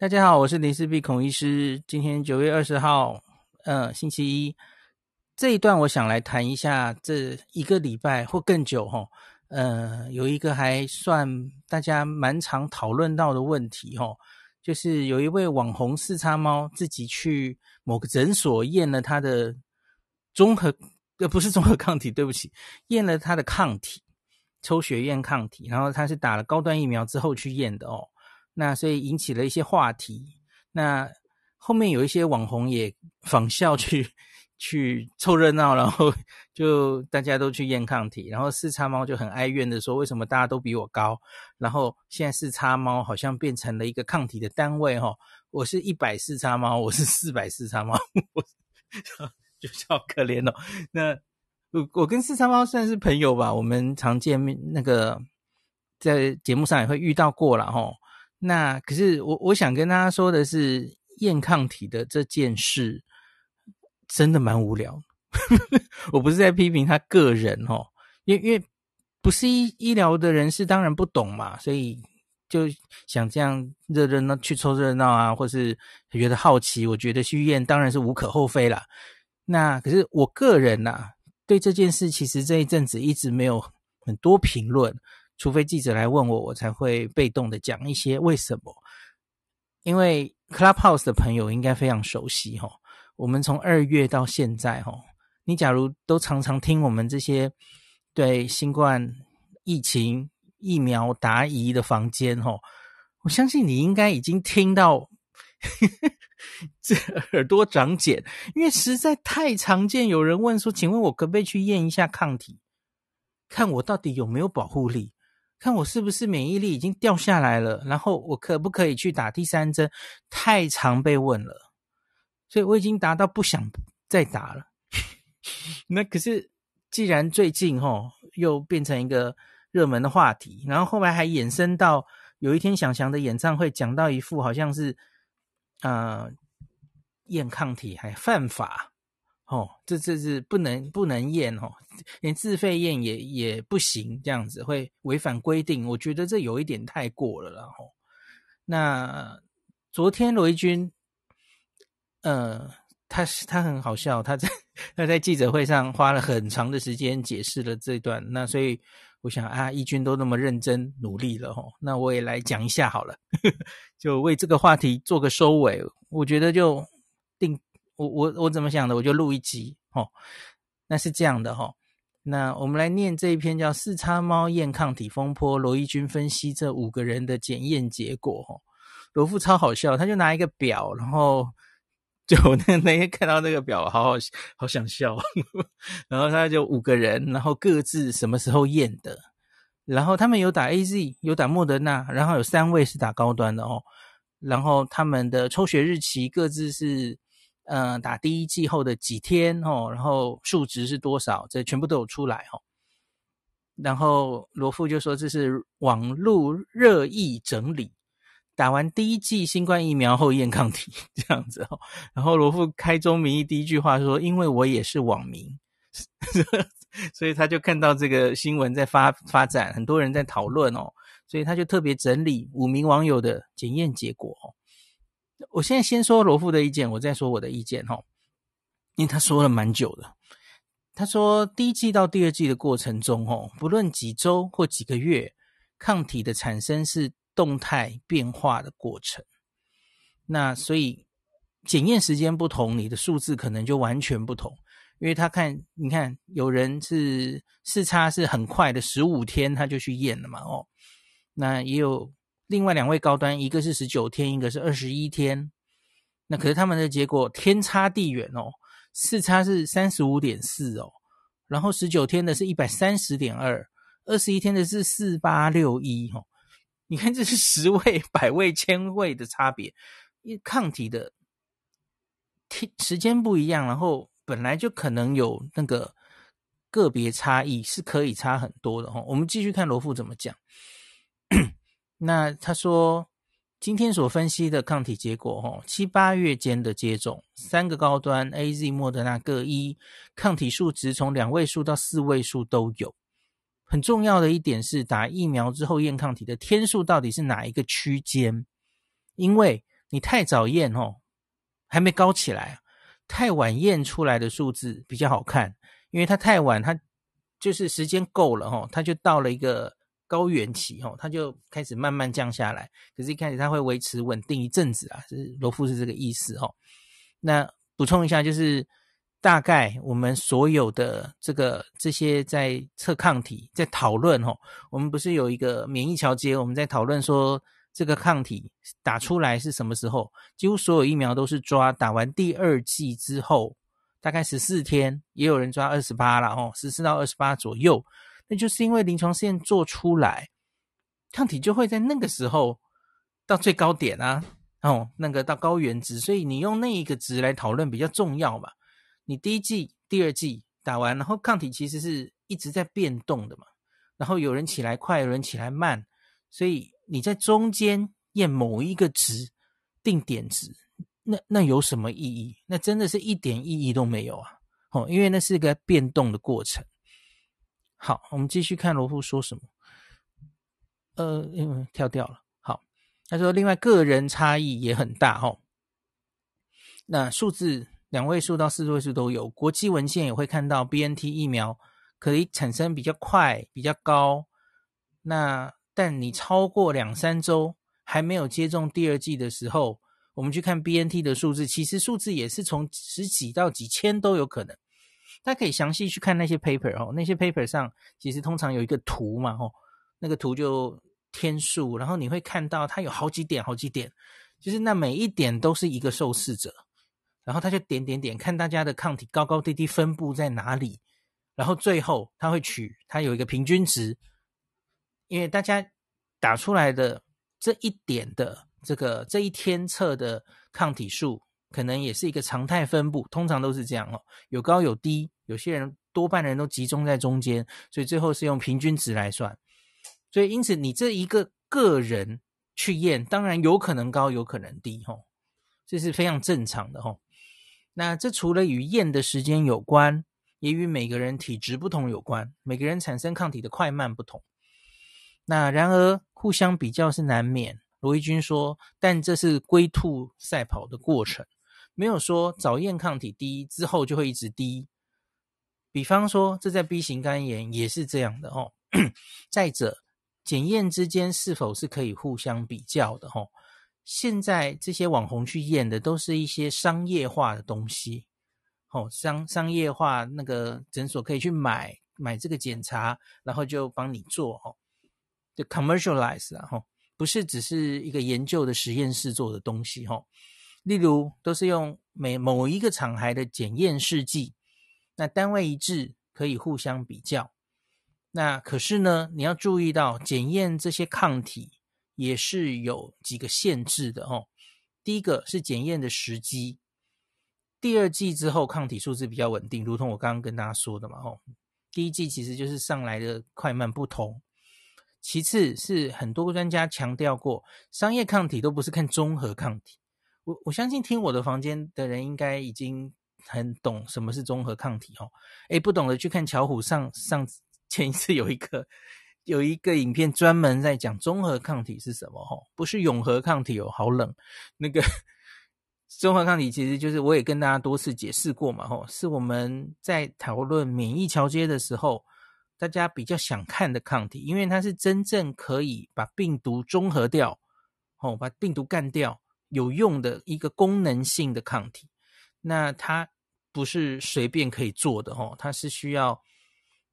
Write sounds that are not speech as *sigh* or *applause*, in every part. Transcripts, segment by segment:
大家好，我是林氏璧孔医师。今天九月二十号，呃，星期一。这一段我想来谈一下，这一个礼拜或更久，哈，呃，有一个还算大家蛮常讨论到的问题，哈，就是有一位网红四叉猫自己去某个诊所验了他的综合，呃，不是综合抗体，对不起，验了他的抗体，抽血验抗体，然后他是打了高端疫苗之后去验的哦。那所以引起了一些话题，那后面有一些网红也仿效去 *laughs* 去凑热闹，然后 *laughs* 就大家都去验抗体，然后四叉猫就很哀怨的说：“为什么大家都比我高？”然后现在四叉猫好像变成了一个抗体的单位哈，我是一百四叉猫，我是四百四叉猫，我 *laughs* 就好可怜哦。那我我跟四叉猫算是朋友吧，我们常见面，那个在节目上也会遇到过了哈。那可是我我想跟大家说的是，验抗体的这件事真的蛮无聊。*laughs* 我不是在批评他个人哦，因为因为不是医医疗的人士，当然不懂嘛，所以就想这样热热闹去凑热闹啊，或是觉得好奇，我觉得去验当然是无可厚非啦。那可是我个人呐、啊，对这件事其实这一阵子一直没有很多评论。除非记者来问我，我才会被动的讲一些为什么。因为 Clubhouse 的朋友应该非常熟悉齁，我们从二月到现在齁，你假如都常常听我们这些对新冠疫情疫苗答疑的房间齁，我相信你应该已经听到 *laughs* 这耳朵长茧，因为实在太常见有人问说，请问我可不可以去验一下抗体，看我到底有没有保护力？看我是不是免疫力已经掉下来了，然后我可不可以去打第三针？太常被问了，所以我已经达到不想再打了。*laughs* 那可是，既然最近齁又变成一个热门的话题，然后后来还衍生到有一天祥祥的演唱会讲到一副好像是，呃，验抗体还犯法。哦，这这是不能不能验哦，连自费验也也不行，这样子会违反规定。我觉得这有一点太过了，然后那昨天罗一钧，呃，他他很好笑，他在他在记者会上花了很长的时间解释了这段。那所以我想啊，一军都那么认真努力了，哦，那我也来讲一下好了，*laughs* 就为这个话题做个收尾。我觉得就。我我我怎么想的，我就录一集哦。那是这样的哈、哦。那我们来念这一篇叫《四叉猫验抗体风波》，罗一钧分析这五个人的检验结果哈、哦。罗富超好笑，他就拿一个表，然后就那那天看到那个表，好好好想笑。*laughs* 然后他就五个人，然后各自什么时候验的，然后他们有打 AZ，有打莫德纳，然后有三位是打高端的哦。然后他们的抽血日期各自是。嗯、打第一剂后的几天哦，然后数值是多少？这全部都有出来哦。然后罗富就说这是网络热议整理，打完第一剂新冠疫苗后验抗体 *laughs* 这样子哦。然后罗富开宗明义第一句话说：“因为我也是网民，*laughs* 所以他就看到这个新闻在发发展，很多人在讨论哦，所以他就特别整理五名网友的检验结果哦。”我现在先说罗富的意见，我再说我的意见哈，因为他说了蛮久的。他说第一季到第二季的过程中，哈，不论几周或几个月，抗体的产生是动态变化的过程。那所以检验时间不同，你的数字可能就完全不同。因为他看，你看有人是视差是很快的，十五天他就去验了嘛，哦，那也有。另外两位高端，一个是十九天，一个是二十一天。那可是他们的结果天差地远哦。四差是三十五点四哦，然后十九天的是一百三十点二，二十一天的是四八六一哦。你看这是十位、百位、千位的差别，一抗体的天时间不一样，然后本来就可能有那个个别差异，是可以差很多的哈。我们继续看罗富怎么讲。那他说，今天所分析的抗体结果，吼，七八月间的接种，三个高端 AZ、莫德纳各一，抗体数值从两位数到四位数都有。很重要的一点是，打疫苗之后验抗体的天数到底是哪一个区间？因为你太早验哦，还没高起来；太晚验出来的数字比较好看，因为它太晚，它就是时间够了哦，它就到了一个高原期哦，它就开始慢慢降下来。可是，一开始它会维持稳定一阵子啊，是罗夫是这个意思哦。那补充一下，就是。大概我们所有的这个这些在测抗体，在讨论吼，我们不是有一个免疫桥接，我们在讨论说这个抗体打出来是什么时候？几乎所有疫苗都是抓打完第二剂之后，大概十四天，也有人抓二十八了吼，十四到二十八左右。那就是因为临床试验做出来，抗体就会在那个时候到最高点啊，哦，那个到高原值，所以你用那一个值来讨论比较重要嘛。你第一剂、第二剂打完，然后抗体其实是一直在变动的嘛，然后有人起来快，有人起来慢，所以你在中间验某一个值定点值，那那有什么意义？那真的是一点意义都没有啊！哦，因为那是个变动的过程。好，我们继续看罗夫说什么。呃，因为跳掉了。好，他说另外个人差异也很大哦。那数字。两位数到四位数都有，国际文献也会看到 BNT 疫苗可以产生比较快、比较高。那但你超过两三周还没有接种第二剂的时候，我们去看 BNT 的数字，其实数字也是从十几到几千都有可能。大家可以详细去看那些 paper 哦，那些 paper 上其实通常有一个图嘛，吼，那个图就天数，然后你会看到它有好几点、好几点，就是那每一点都是一个受试者。然后他就点点点，看大家的抗体高高低低分布在哪里，然后最后他会取他有一个平均值，因为大家打出来的这一点的这个这一天测的抗体数，可能也是一个常态分布，通常都是这样哦，有高有低，有些人多半人都集中在中间，所以最后是用平均值来算，所以因此你这一个个人去验，当然有可能高，有可能低，吼，这是非常正常的，吼。那这除了与验的时间有关，也与每个人体质不同有关。每个人产生抗体的快慢不同。那然而互相比较是难免。罗一军说，但这是龟兔赛跑的过程，没有说早验抗体低之后就会一直低。比方说，这在 B 型肝炎也是这样的哦。*clears throat* 再者，检验之间是否是可以互相比较的哦？现在这些网红去验的都是一些商业化的东西，哦，商商业化那个诊所可以去买买这个检查，然后就帮你做，哦，就 commercialize 啊，吼，不是只是一个研究的实验室做的东西，吼，例如都是用每某一个厂牌的检验试剂，那单位一致，可以互相比较，那可是呢，你要注意到检验这些抗体。也是有几个限制的哦。第一个是检验的时机，第二剂之后抗体数字比较稳定，如同我刚刚跟大家说的嘛哦。第一剂其实就是上来的快慢不同。其次是很多专家强调过，商业抗体都不是看综合抗体。我我相信听我的房间的人应该已经很懂什么是综合抗体哦。诶，不懂的去看巧虎上上前一次有一个。有一个影片专门在讲综合抗体是什么，吼，不是永和抗体哦，好冷。那个综合抗体其实就是我也跟大家多次解释过嘛，吼，是我们在讨论免疫桥接的时候，大家比较想看的抗体，因为它是真正可以把病毒中和掉，吼，把病毒干掉有用的一个功能性的抗体。那它不是随便可以做的，吼，它是需要。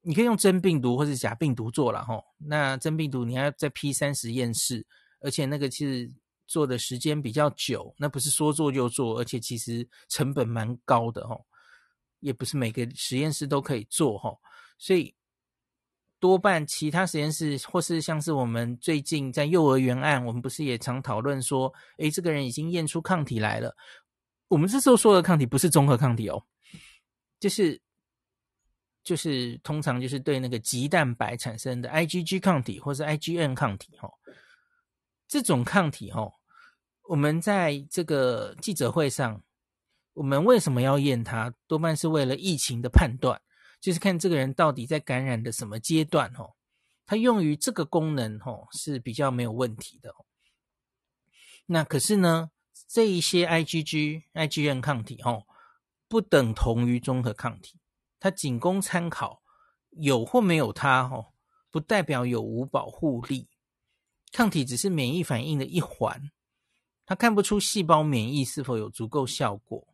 你可以用真病毒或是假病毒做了哈，那真病毒你还要再 P 三实验室，而且那个其实做的时间比较久，那不是说做就做，而且其实成本蛮高的哈，也不是每个实验室都可以做哈，所以多半其他实验室或是像是我们最近在幼儿园案，我们不是也常讨论说，诶，这个人已经验出抗体来了，我们这时候说的抗体不是综合抗体哦，就是。就是通常就是对那个棘蛋白产生的 IgG 抗体或是 IgM 抗体哈，这种抗体哈，我们在这个记者会上，我们为什么要验它？多半是为了疫情的判断，就是看这个人到底在感染的什么阶段哈，它用于这个功能哈是比较没有问题的。那可是呢，这一些 IgG、IgM 抗体哦，不等同于综合抗体，它仅供参考，有或没有它哦，不代表有无保护力。抗体只是免疫反应的一环，它看不出细胞免疫是否有足够效果。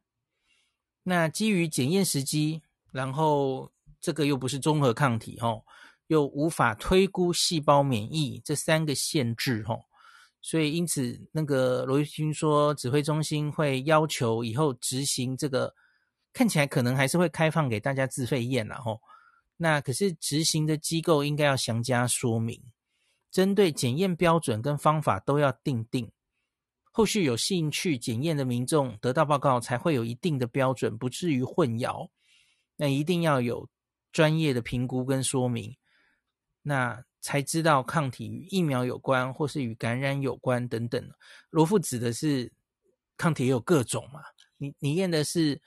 那基于检验时机，然后这个又不是综合抗体哦，又无法推估细胞免疫这三个限制哦。所以，因此，那个罗玉军说，指挥中心会要求以后执行这个，看起来可能还是会开放给大家自费验了吼。那可是执行的机构应该要详加说明，针对检验标准跟方法都要定定。后续有兴趣检验的民众得到报告，才会有一定的标准，不至于混淆。那一定要有专业的评估跟说明。那。才知道抗体与疫苗有关，或是与感染有关等等。罗富指的是抗体有各种嘛？你你验的是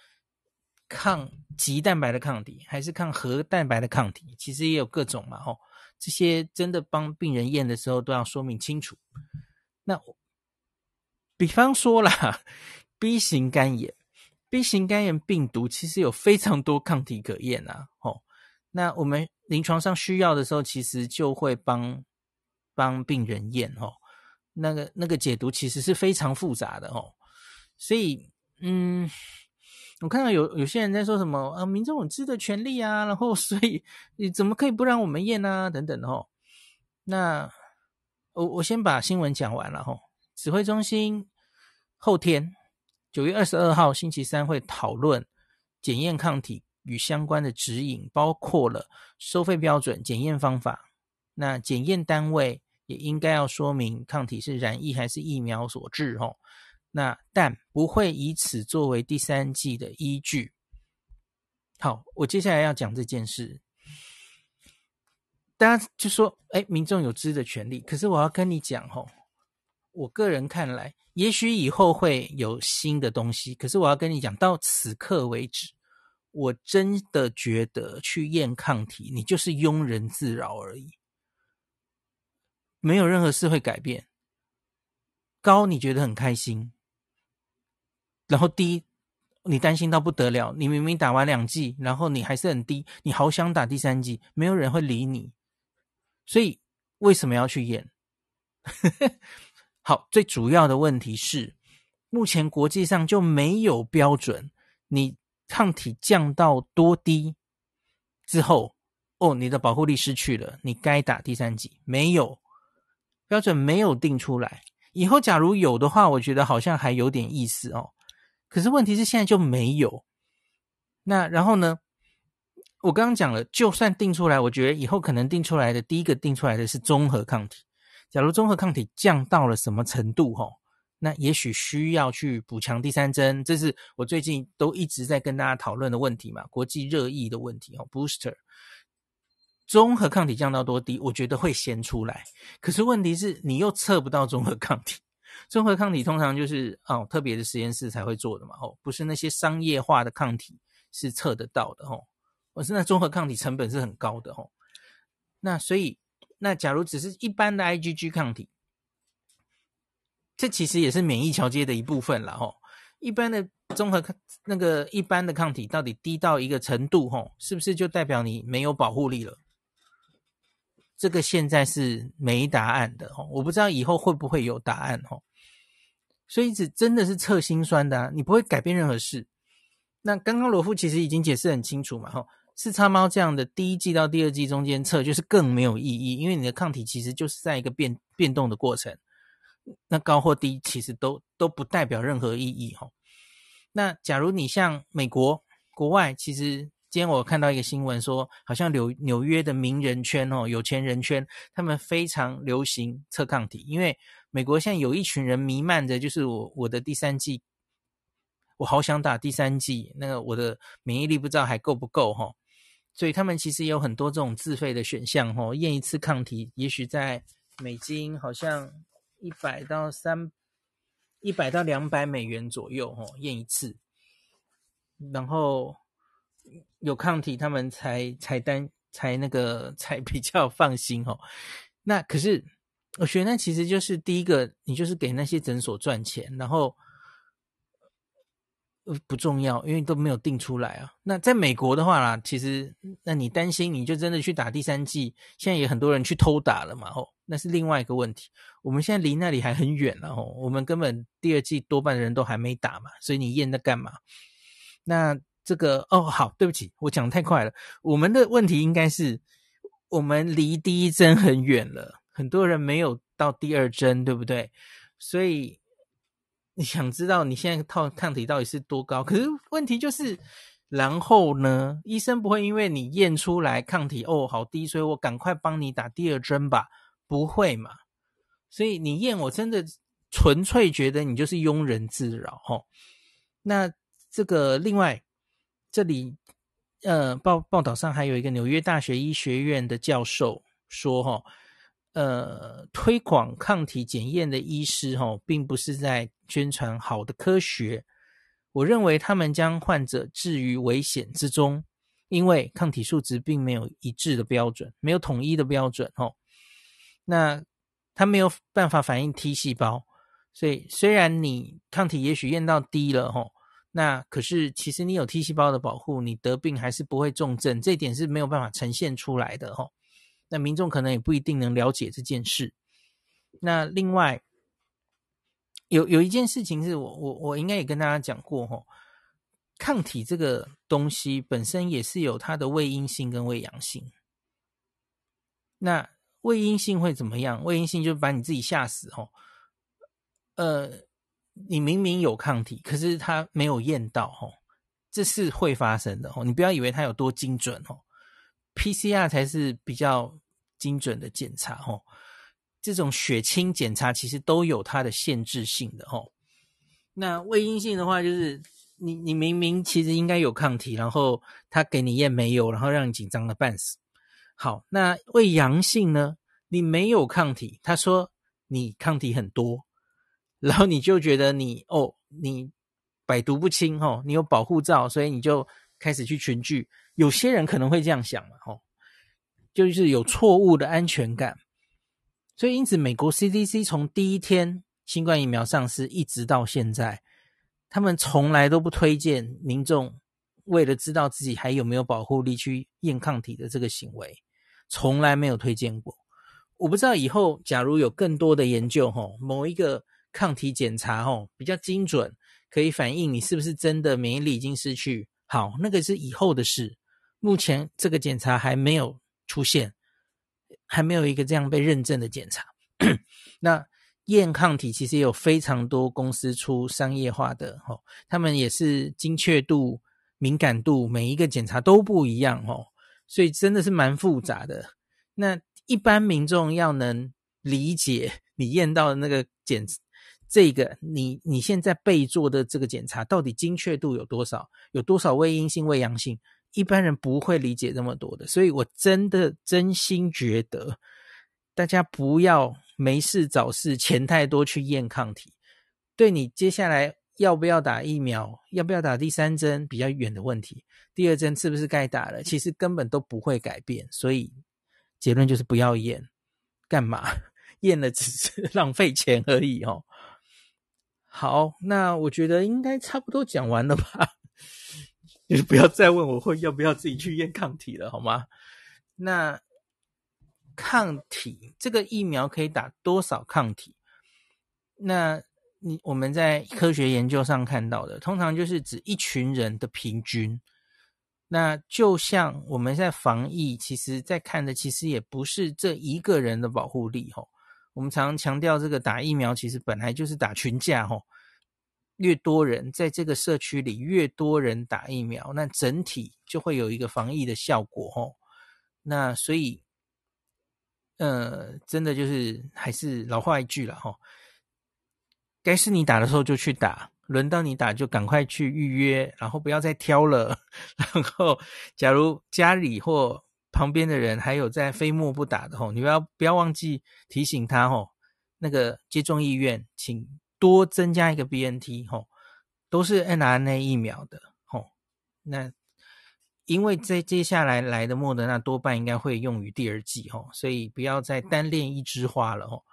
抗棘蛋白的抗体，还是抗核蛋白的抗体？其实也有各种嘛，哦。这些真的帮病人验的时候都要说明清楚。那比方说啦，B 型肝炎，B 型肝炎病毒其实有非常多抗体可验啊，吼。那我们。临床上需要的时候，其实就会帮帮病人验哦。那个那个解读其实是非常复杂的哦。所以，嗯，我看到有有些人在说什么啊，民众有知的权利啊，然后 *laughs* 所以你怎么可以不让我们验啊？等等哦。那我我先把新闻讲完了哈。指挥中心后天九月二十二号星期三会讨论检验抗体。与相关的指引包括了收费标准、检验方法。那检验单位也应该要说明抗体是染疫还是疫苗所致哦。那但不会以此作为第三季的依据。好，我接下来要讲这件事。大家就说：“哎，民众有知的权利。”可是我要跟你讲哦，我个人看来，也许以后会有新的东西。可是我要跟你讲，到此刻为止。我真的觉得去验抗体，你就是庸人自扰而已，没有任何事会改变。高你觉得很开心，然后低你担心到不得了。你明明打完两剂，然后你还是很低，你好想打第三剂，没有人会理你。所以为什么要去验？*laughs* 好，最主要的问题是，目前国际上就没有标准，你。抗体降到多低之后，哦，你的保护力失去了，你该打第三剂。没有标准，没有定出来。以后假如有的话，我觉得好像还有点意思哦。可是问题是现在就没有。那然后呢？我刚刚讲了，就算定出来，我觉得以后可能定出来的第一个定出来的是综合抗体。假如综合抗体降到了什么程度，哦，那也许需要去补强第三针，这是我最近都一直在跟大家讨论的问题嘛，国际热议的问题哦。Booster 综合抗体降到多低，我觉得会先出来。可是问题是你又测不到综合抗体，综合抗体通常就是哦特别的实验室才会做的嘛，哦不是那些商业化的抗体是测得到的哦。我现在综合抗体成本是很高的哦。那所以那假如只是一般的 IgG 抗体。这其实也是免疫桥接的一部分了吼。一般的综合抗那个一般的抗体到底低到一个程度吼，是不是就代表你没有保护力了？这个现在是没答案的吼，我不知道以后会不会有答案吼。所以这真的是测心酸的啊，你不会改变任何事。那刚刚罗富其实已经解释很清楚嘛吼，四叉猫这样的第一季到第二季中间测就是更没有意义，因为你的抗体其实就是在一个变变动的过程。那高或低其实都都不代表任何意义哈。那假如你像美国国外，其实今天我看到一个新闻说，好像纽纽约的名人圈哦，有钱人圈，他们非常流行测抗体，因为美国现在有一群人弥漫着，就是我我的第三剂，我好想打第三剂，那个我的免疫力不知道还够不够哈，所以他们其实有很多这种自费的选项哈，验一次抗体，也许在美金好像。一百到三，一百到两百美元左右，哦，验一次，然后有抗体，他们才才单才那个 *laughs* 才比较放心，哦。那可是我觉得那其实就是第一个，你就是给那些诊所赚钱，然后呃，不重要，因为都没有定出来啊。那在美国的话啦，其实那你担心，你就真的去打第三剂，现在也很多人去偷打了嘛，吼，那是另外一个问题。我们现在离那里还很远了，吼，我们根本第二剂多半的人都还没打嘛，所以你验那干嘛？那这个哦，好，对不起，我讲太快了。我们的问题应该是，我们离第一针很远了，很多人没有到第二针，对不对？所以。你想知道你现在套抗体到底是多高？可是问题就是，然后呢？医生不会因为你验出来抗体哦好低，所以我赶快帮你打第二针吧？不会嘛？所以你验我真的纯粹觉得你就是庸人自扰哦。那这个另外这里呃报报道上还有一个纽约大学医学院的教授说哈、哦。呃，推广抗体检验的医师吼，并不是在宣传好的科学。我认为他们将患者置于危险之中，因为抗体数值并没有一致的标准，没有统一的标准吼。那他没有办法反映 T 细胞，所以虽然你抗体也许验到低了吼，那可是其实你有 T 细胞的保护，你得病还是不会重症，这一点是没有办法呈现出来的吼。那民众可能也不一定能了解这件事。那另外有有一件事情是我我我应该也跟大家讲过吼，抗体这个东西本身也是有它的胃阴性跟胃阳性。那胃阴性会怎么样？胃阴性就把你自己吓死吼。呃，你明明有抗体，可是它没有验到吼，这是会发生的吼。你不要以为它有多精准吼。PCR 才是比较精准的检查哦，这种血清检查其实都有它的限制性的哦。那伪阴性的话，就是你你明明其实应该有抗体，然后他给你验没有，然后让你紧张的半死。好，那伪阳性呢？你没有抗体，他说你抗体很多，然后你就觉得你哦，你百毒不侵哦，你有保护罩，所以你就开始去群聚。有些人可能会这样想嘛，吼，就是有错误的安全感，所以因此，美国 CDC 从第一天新冠疫苗上市一直到现在，他们从来都不推荐民众为了知道自己还有没有保护力去验抗体的这个行为，从来没有推荐过。我不知道以后假如有更多的研究，吼，某一个抗体检查，吼，比较精准，可以反映你是不是真的免疫力已经失去，好，那个是以后的事。目前这个检查还没有出现，还没有一个这样被认证的检查。*clears throat* 那验抗体其实有非常多公司出商业化的，吼，他们也是精确度、敏感度，每一个检查都不一样，吼，所以真的是蛮复杂的。那一般民众要能理解你验到的那个检，这个你你现在被做的这个检查到底精确度有多少，有多少伪阴性、伪阳性？一般人不会理解这么多的，所以我真的真心觉得，大家不要没事找事，钱太多去验抗体，对你接下来要不要打疫苗，要不要打第三针比较远的问题，第二针是不是该打了，其实根本都不会改变，所以结论就是不要验，干嘛？*laughs* 验了只是 *laughs* 浪费钱而已哦。好，那我觉得应该差不多讲完了吧。你不要再问我会要不要自己去验抗体了，好吗？那抗体这个疫苗可以打多少抗体？那你我们在科学研究上看到的，通常就是指一群人的平均。那就像我们在防疫，其实在看的其实也不是这一个人的保护力，吼。我们常常强调这个打疫苗，其实本来就是打群架，吼。越多人在这个社区里，越多人打疫苗，那整体就会有一个防疫的效果哦。那所以，呃，真的就是还是老话一句了哈，该是你打的时候就去打，轮到你打就赶快去预约，然后不要再挑了。*laughs* 然后，假如家里或旁边的人还有在非墨不打的吼，你不要不要忘记提醒他吼，那个接种意愿，请。多增加一个 BNT 吼，都是 mRNA 疫苗的吼。那因为在接下来来的莫德纳多半应该会用于第二季吼，所以不要再单恋一枝花了吼。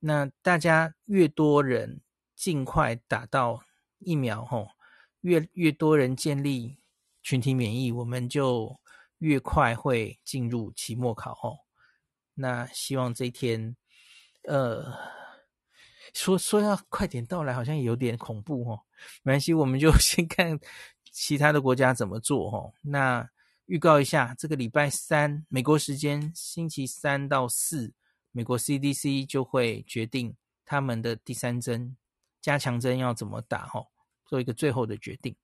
那大家越多人尽快打到疫苗吼，越越多人建立群体免疫，我们就越快会进入期末考哦。那希望这一天，呃，说说要快点到来，好像有点恐怖哦。没关系，我们就 *laughs* 先看其他的国家怎么做哦。那预告一下，这个礼拜三美国时间星期三到四，美国 CDC 就会决定他们的第三针加强针要怎么打哦，做一个最后的决定。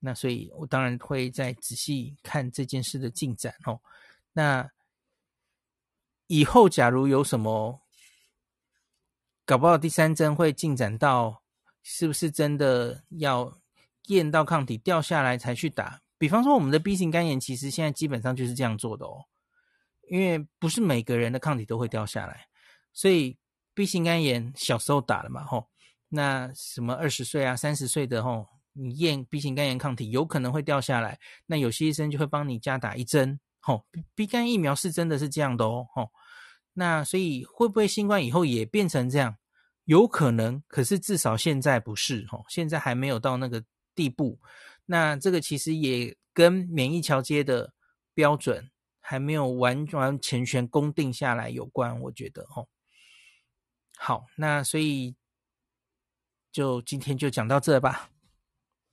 那所以我当然会再仔细看这件事的进展哦。那。以后假如有什么，搞不好第三针会进展到，是不是真的要验到抗体掉下来才去打？比方说我们的 B 型肝炎，其实现在基本上就是这样做的哦，因为不是每个人的抗体都会掉下来，所以 B 型肝炎小时候打了嘛，吼，那什么二十岁啊、三十岁的吼，你验 B 型肝炎抗体有可能会掉下来，那有些医生就会帮你加打一针。吼、B 肝疫苗是真的是这样的哦，吼、那所以会不会新冠以后也变成这样？有可能，可是至少现在不是，哦，现在还没有到那个地步。那这个其实也跟免疫桥接的标准还没有完完全全公定下来有关，我觉得，哦。好，那所以就今天就讲到这吧。